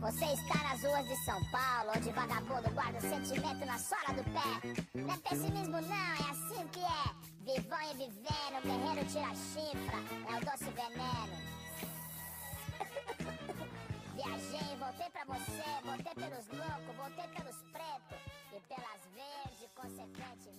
Você está nas ruas de São Paulo, onde vagabundo guarda o sentimento na sola do pé. Não é pessimismo não, é assim que é. Vivão e vivendo, guerreiro tira chifra, é o doce veneno. Viajei, voltei pra você, voltei pelos loucos, voltei pelos pretos e pelas verdes, consequentemente.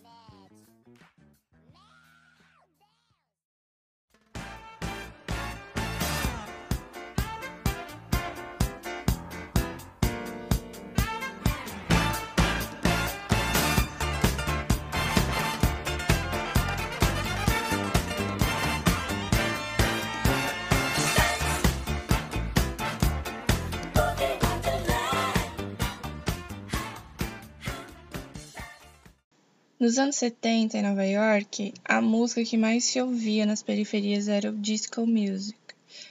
Nos anos 70, em Nova York, a música que mais se ouvia nas periferias era o disco music.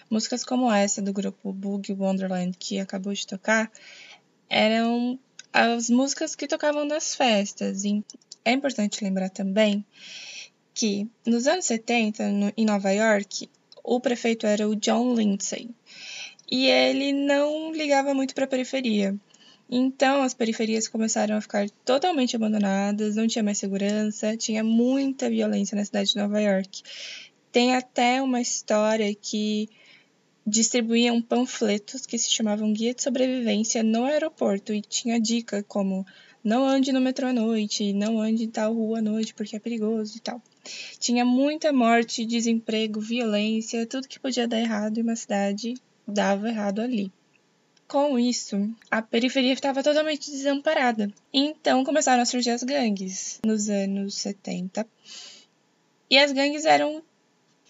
Músicas como essa do grupo Boogie Wonderland que acabou de tocar eram as músicas que tocavam nas festas. E é importante lembrar também que nos anos 70, no, em Nova York, o prefeito era o John Lindsay. E ele não ligava muito para a periferia. Então, as periferias começaram a ficar totalmente abandonadas, não tinha mais segurança, tinha muita violência na cidade de Nova York. Tem até uma história que distribuíam panfletos que se chamavam Guia de Sobrevivência no aeroporto e tinha dica como não ande no metrô à noite, não ande em tal rua à noite porque é perigoso e tal. Tinha muita morte, desemprego, violência, tudo que podia dar errado em uma cidade dava errado ali. Com isso, a periferia estava totalmente desamparada. Então começaram a surgir as gangues nos anos 70. E as gangues eram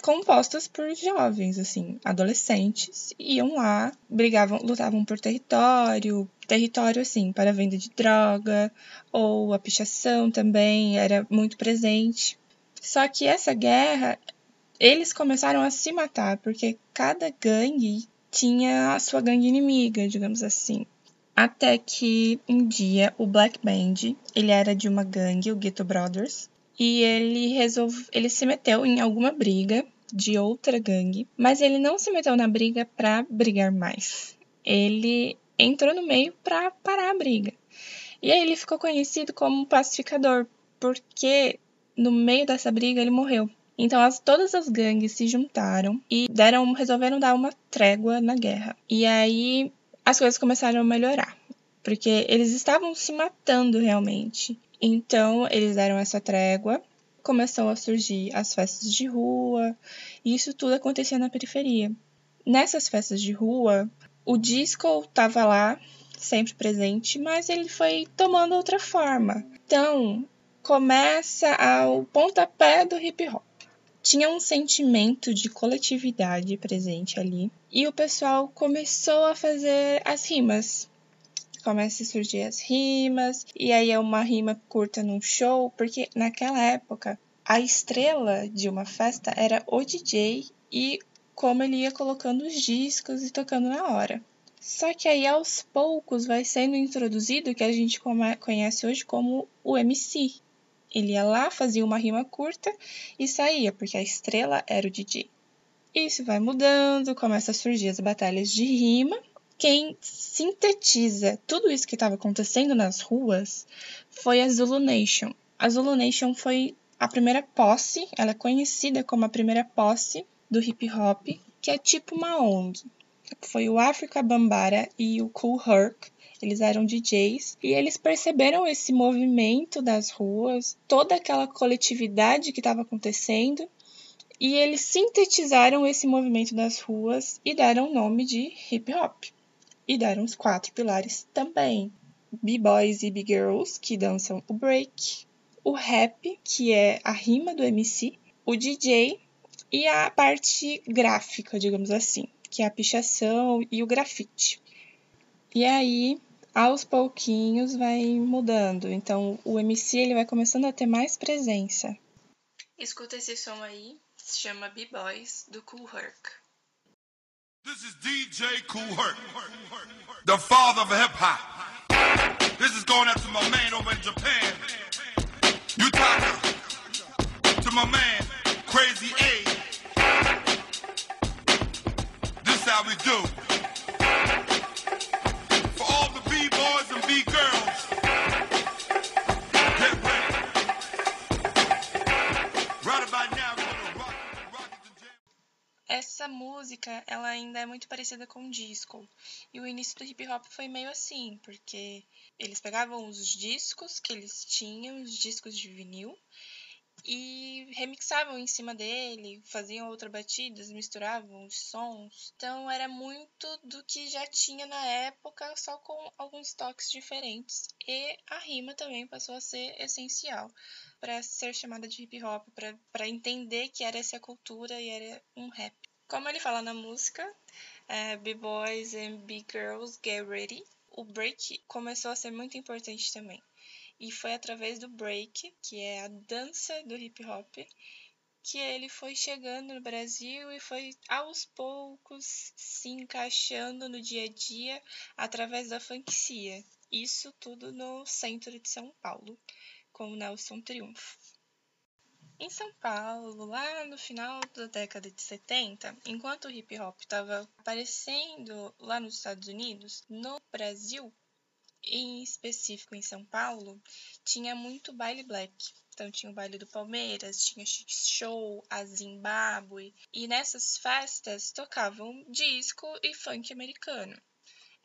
compostas por jovens, assim, adolescentes, iam lá, brigavam, lutavam por território, território assim, para venda de droga, ou a pichação também era muito presente. Só que essa guerra, eles começaram a se matar, porque cada gangue tinha a sua gangue inimiga, digamos assim. Até que um dia o Black Band, ele era de uma gangue, o Ghetto Brothers, e ele resolve, ele se meteu em alguma briga de outra gangue, mas ele não se meteu na briga para brigar mais. Ele entrou no meio para parar a briga. E aí ele ficou conhecido como pacificador, porque no meio dessa briga ele morreu. Então as, todas as gangues se juntaram e deram, resolveram dar uma trégua na guerra. E aí as coisas começaram a melhorar, porque eles estavam se matando realmente. Então eles deram essa trégua, começou a surgir as festas de rua, e isso tudo acontecia na periferia. Nessas festas de rua, o disco estava lá, sempre presente, mas ele foi tomando outra forma. Então, começa ao pontapé do hip hop tinha um sentimento de coletividade presente ali. E o pessoal começou a fazer as rimas. Começa a surgir as rimas, e aí é uma rima curta num show, porque naquela época a estrela de uma festa era o DJ e como ele ia colocando os discos e tocando na hora. Só que aí aos poucos vai sendo introduzido o que a gente conhece hoje como o MC, ele ia lá, fazia uma rima curta e saía, porque a estrela era o DJ. Isso vai mudando, começa a surgir as batalhas de rima. Quem sintetiza tudo isso que estava acontecendo nas ruas foi a Zulu Nation. A Zulu Nation foi a primeira posse, ela é conhecida como a primeira posse do hip hop, que é tipo uma ONG. Foi o Africa Bambara e o Cool Herc eles eram DJs e eles perceberam esse movimento das ruas, toda aquela coletividade que estava acontecendo, e eles sintetizaram esse movimento das ruas e deram o nome de hip hop. E deram os quatro pilares também: B-boys e B-girls, que dançam o break, o rap, que é a rima do MC, o DJ e a parte gráfica, digamos assim, que é a pichação e o grafite. E aí, aos pouquinhos, vai mudando. Então, o MC ele vai começando a ter mais presença. Escuta esse som aí, se chama B-Boys, do Cool Herc. This is DJ Cool Herc, the father of hip hop. This is going out to my man over in Japan. Yutaka. To my man, crazy age. This how we do. Essa música, ela ainda é muito parecida com disco. E o início do hip hop foi meio assim, porque eles pegavam os discos que eles tinham, os discos de vinil, e remixavam em cima dele, faziam outras batidas, misturavam os sons. Então era muito do que já tinha na época, só com alguns toques diferentes. E a rima também passou a ser essencial para ser chamada de hip hop, para entender que era essa cultura e era um rap. Como ele fala na música, é, B-Boys and B-Girls Get Ready, o break começou a ser muito importante também. E foi através do break, que é a dança do hip hop, que ele foi chegando no Brasil e foi aos poucos se encaixando no dia a dia através da funkcia. Isso tudo no centro de São Paulo, com o Nelson Triunfo. Em São Paulo, lá no final da década de 70, enquanto o hip hop estava aparecendo lá nos Estados Unidos, no Brasil, em específico em São Paulo, tinha muito baile black. Então tinha o baile do Palmeiras, tinha Chic Show, a Zimbábue, e nessas festas tocavam disco e funk americano.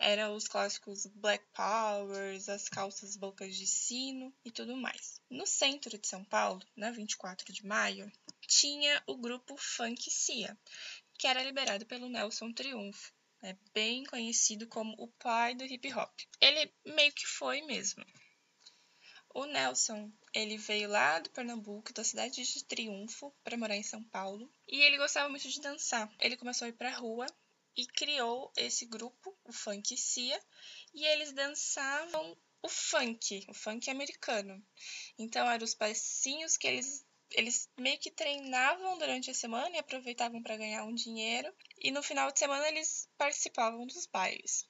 Eram os clássicos Black Powers, as calças bocas de sino e tudo mais. No centro de São Paulo, na 24 de maio, tinha o grupo Funk Cia, que era liberado pelo Nelson Triunfo, é bem conhecido como o pai do hip hop. Ele meio que foi mesmo. O Nelson, ele veio lá do Pernambuco, da cidade de Triunfo, para morar em São Paulo, e ele gostava muito de dançar. Ele começou a ir para a rua e criou esse grupo, o Funk Cia, e eles dançavam o funk, o funk americano. Então eram os passinhos que eles eles meio que treinavam durante a semana e aproveitavam para ganhar um dinheiro, e no final de semana eles participavam dos bailes.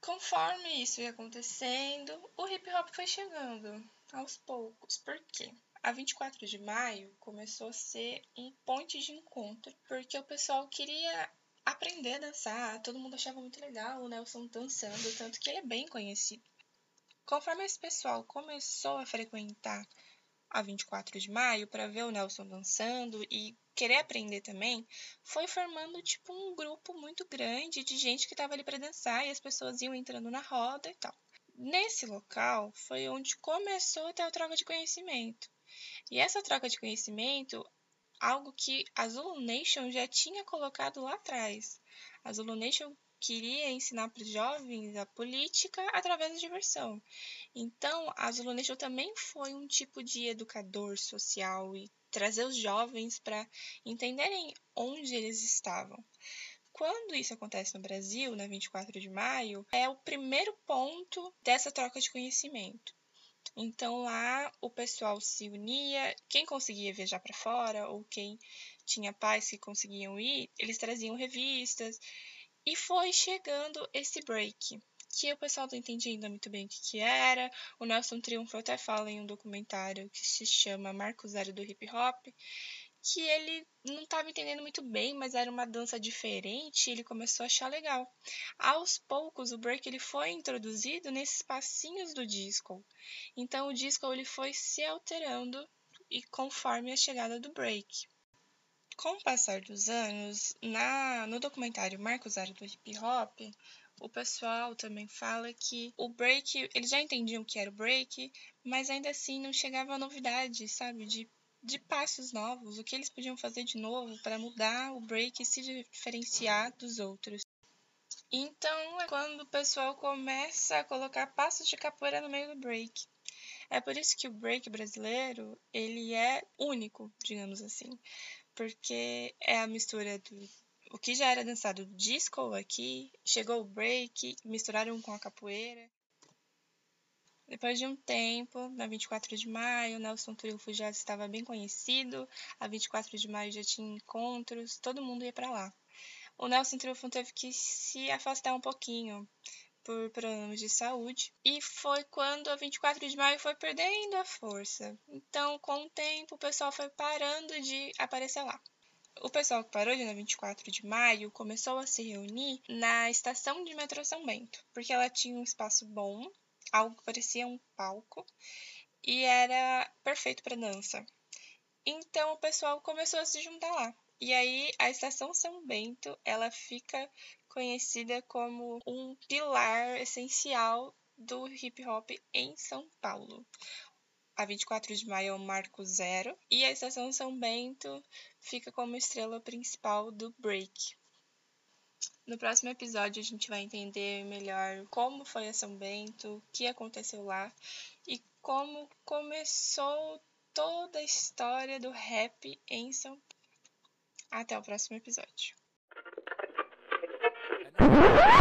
Conforme isso ia acontecendo, o hip hop foi chegando aos poucos. Por quê? A 24 de maio começou a ser um ponto de encontro, porque o pessoal queria aprender a dançar, todo mundo achava muito legal o Nelson dançando, tanto que ele é bem conhecido. Conforme esse pessoal começou a frequentar a 24 de maio para ver o Nelson dançando e querer aprender também, foi formando tipo um grupo muito grande de gente que estava ali para dançar e as pessoas iam entrando na roda e tal. Nesse local foi onde começou a ter a troca de conhecimento. E essa troca de conhecimento, algo que a Zulu Nation já tinha colocado lá atrás. A Zulu Nation queria ensinar para os jovens a política através da diversão. Então, a Zulu Nation também foi um tipo de educador social e trazer os jovens para entenderem onde eles estavam. Quando isso acontece no Brasil, na 24 de maio, é o primeiro ponto dessa troca de conhecimento. Então lá o pessoal se unia, quem conseguia viajar para fora ou quem tinha pais que conseguiam ir, eles traziam revistas. E foi chegando esse break, que o pessoal não entendia ainda muito bem o que, que era. O Nelson Triunfo até fala em um documentário que se chama Marco Zero do Hip Hop, que ele não estava entendendo muito bem, mas era uma dança diferente e ele começou a achar legal. Aos poucos, o break ele foi introduzido nesses passinhos do disco. Então, o disco ele foi se alterando e conforme a chegada do break. Com o passar dos anos, na, no documentário Marco Zero do Hip Hop, o pessoal também fala que o break, eles já entendiam que era o break, mas ainda assim não chegava a novidade, sabe? De de passos novos, o que eles podiam fazer de novo para mudar o break e se diferenciar dos outros. Então é quando o pessoal começa a colocar passos de capoeira no meio do break. É por isso que o break brasileiro ele é único, digamos assim, porque é a mistura do o que já era dançado disco aqui, chegou o break, misturaram com a capoeira. Depois de um tempo, na 24 de maio, Nelson Triunfo já estava bem conhecido, a 24 de maio já tinha encontros, todo mundo ia para lá. O Nelson Triunfo teve que se afastar um pouquinho, por problemas de saúde. E foi quando a 24 de maio foi perdendo a força. Então, com o tempo, o pessoal foi parando de aparecer lá. O pessoal que parou de na 24 de maio começou a se reunir na estação de metrô São Bento, porque ela tinha um espaço bom, algo que parecia um palco, e era perfeito para dança. Então o pessoal começou a se juntar lá. E aí a estação São Bento, ela fica conhecida como um pilar essencial do hip hop em São Paulo. A 24 de maio é o marco zero e a estação São Bento fica como estrela principal do break. No próximo episódio a gente vai entender melhor como foi a São Bento, o que aconteceu lá e como começou toda a história do rap em São Paulo. Até o próximo episódio.